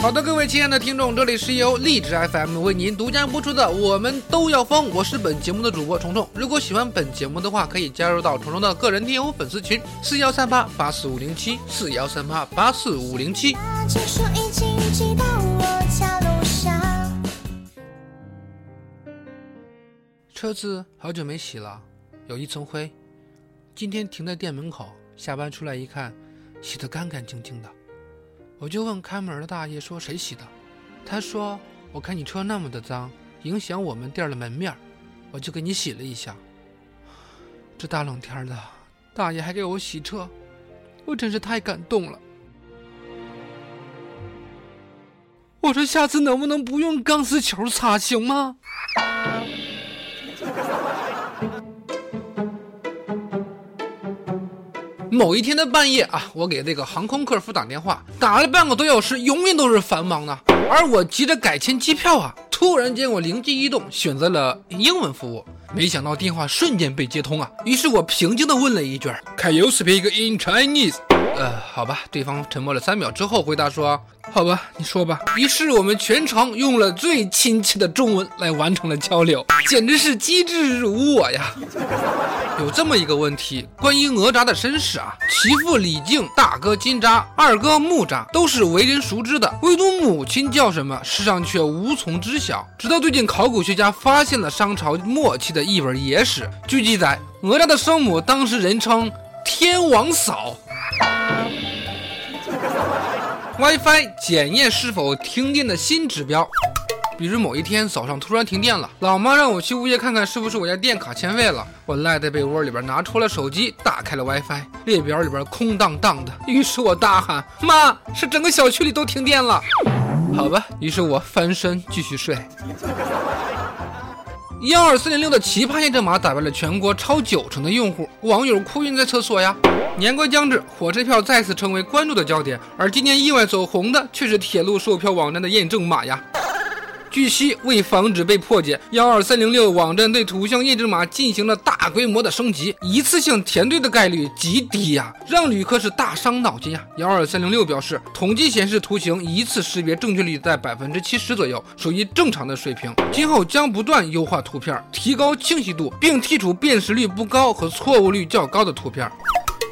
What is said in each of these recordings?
好的，各位亲爱的听众，这里是由励志 FM 为您独家播出的《我们都要疯》，我是本节目的主播虫虫。如果喜欢本节目的话，可以加入到虫虫的个人听友粉丝群：四幺三八八四五零七，四幺三八八四五零七。车子好久没洗了，有一层灰。今天停在店门口，下班出来一看，洗得干干净净的。我就问看门的大爷说谁洗的，他说我看你车那么的脏，影响我们店的门面，我就给你洗了一下。这大冷天的，大爷还给我洗车，我真是太感动了。我说下次能不能不用钢丝球擦行吗？某一天的半夜啊，我给这个航空客服打电话，打了半个多小时，永远都是繁忙的。而我急着改签机票啊，突然间我灵机一动，选择了英文服务。没想到电话瞬间被接通啊，于是我平静的问了一句：“Can you speak in Chinese？” 呃，好吧，对方沉默了三秒之后回答说：“好吧，你说吧。”于是我们全程用了最亲切的中文来完成了交流，简直是机智如我呀！有这么一个问题，关于哪吒的身世啊，其父李靖、大哥金吒、二哥木吒都是为人熟知的，唯独母亲叫什么，世上却无从知晓。直到最近，考古学家发现了商朝末期的一本野史，据记载，哪吒的生母当时人称天王嫂。WiFi 检验是否停电的新指标，比如某一天早上突然停电了，老妈让我去物业看看是不是我家电卡欠费了。我赖在被窝里边，拿出了手机，打开了 WiFi，列表里边空荡荡的。于是我大喊：“妈，是整个小区里都停电了。”好吧，于是我翻身继续睡。幺二四零六的奇葩验证码打败了全国超九成的用户，网友哭晕在厕所呀！年关将至，火车票再次成为关注的焦点，而今年意外走红的却是铁路售票网站的验证码呀。据悉，为防止被破解，幺二三零六网站对图像验证码进行了大规模的升级，一次性填对的概率极低呀，让旅客是大伤脑筋呀。幺二三零六表示，统计显示图形一次识别正确率在百分之七十左右，属于正常的水平。今后将不断优化图片，提高清晰度，并剔除辨识率不高和错误率较高的图片。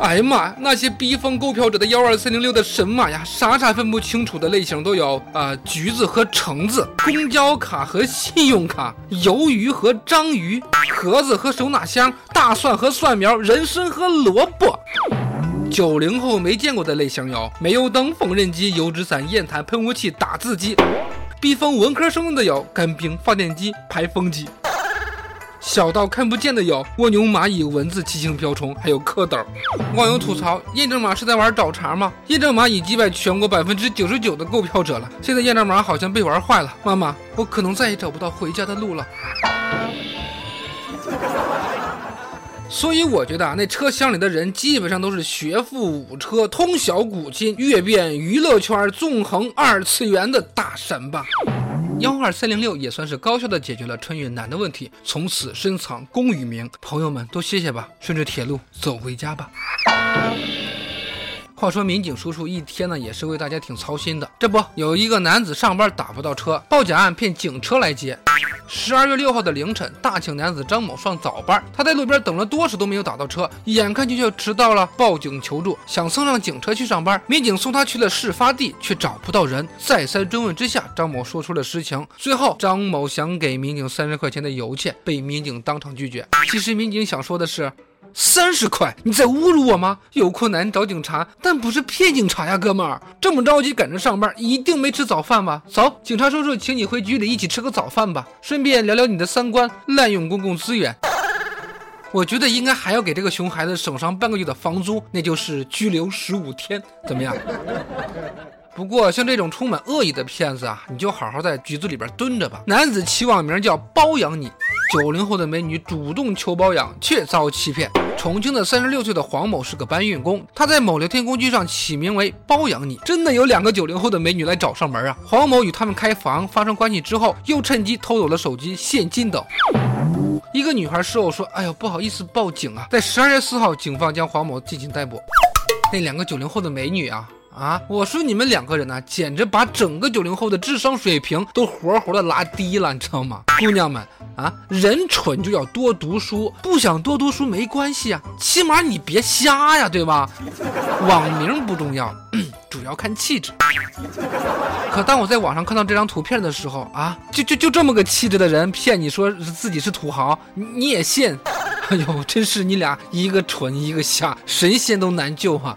哎呀妈呀！那些逼疯购票者的幺二三零六的神马呀，傻傻分不清楚的类型都有啊，橘子和橙子，公交卡和信用卡，鱿鱼和章鱼，盒子和手拿箱，大蒜和蒜苗，人参和萝卜。九零后没见过的类型有煤油灯、缝纫机、油纸伞、砚台、喷雾器、打字机。逼疯文科生的有干冰、发电机、排风机。小到看不见的有蜗牛、蚂蚁、蚊子、七星瓢虫，还有蝌蚪。网友吐槽：验证码是在玩找茬吗？验证码已击败全国百分之九十九的购票者了。现在验证码好像被玩坏了，妈妈，我可能再也找不到回家的路了。所以我觉得啊，那车厢里的人基本上都是学富五车、通晓古今、阅遍娱乐圈、纵横二次元的大神吧。幺二三零六也算是高效的解决了春运难的问题，从此深藏功与名。朋友们都歇歇吧，顺着铁路走回家吧。话说民警叔叔一天呢也是为大家挺操心的。这不有一个男子上班打不到车，报假案骗警车来接。十二月六号的凌晨，大庆男子张某上早班，他在路边等了多时都没有打到车，眼看就要迟到了，报警求助，想蹭上警车去上班。民警送他去了事发地，却找不到人。再三追问之下，张某说出了实情。最后，张某想给民警三十块钱的油钱，被民警当场拒绝。其实民警想说的是。三十块，你在侮辱我吗？有困难找警察，但不是骗警察呀，哥们儿，这么着急赶着上班，一定没吃早饭吧？走，警察叔叔，请你回局里一起吃个早饭吧，顺便聊聊你的三观，滥用公共资源。我觉得应该还要给这个熊孩子省上半个月的房租，那就是拘留十五天，怎么样？不过像这种充满恶意的骗子啊，你就好好在局子里边蹲着吧。男子起网名叫包养你，九零后的美女主动求包养，却遭欺骗。重庆的三十六岁的黄某是个搬运工，他在某聊天工具上起名为“包养你”，真的有两个九零后的美女来找上门啊！黄某与他们开房发生关系之后，又趁机偷走了手机、现金等。一个女孩事后说：“哎呦，不好意思报警啊！”在十二月四号，警方将黄某进行逮捕。那两个九零后的美女啊！啊！我说你们两个人呢，简直把整个九零后的智商水平都活活的拉低了，你知道吗？姑娘们啊，人蠢就要多读书，不想多读书没关系啊，起码你别瞎呀，对吧？网名不重要，主要看气质。可当我在网上看到这张图片的时候啊，就就就这么个气质的人骗你说自己是土豪，你也信？哎呦，真是你俩一个蠢一个瞎，神仙都难救啊！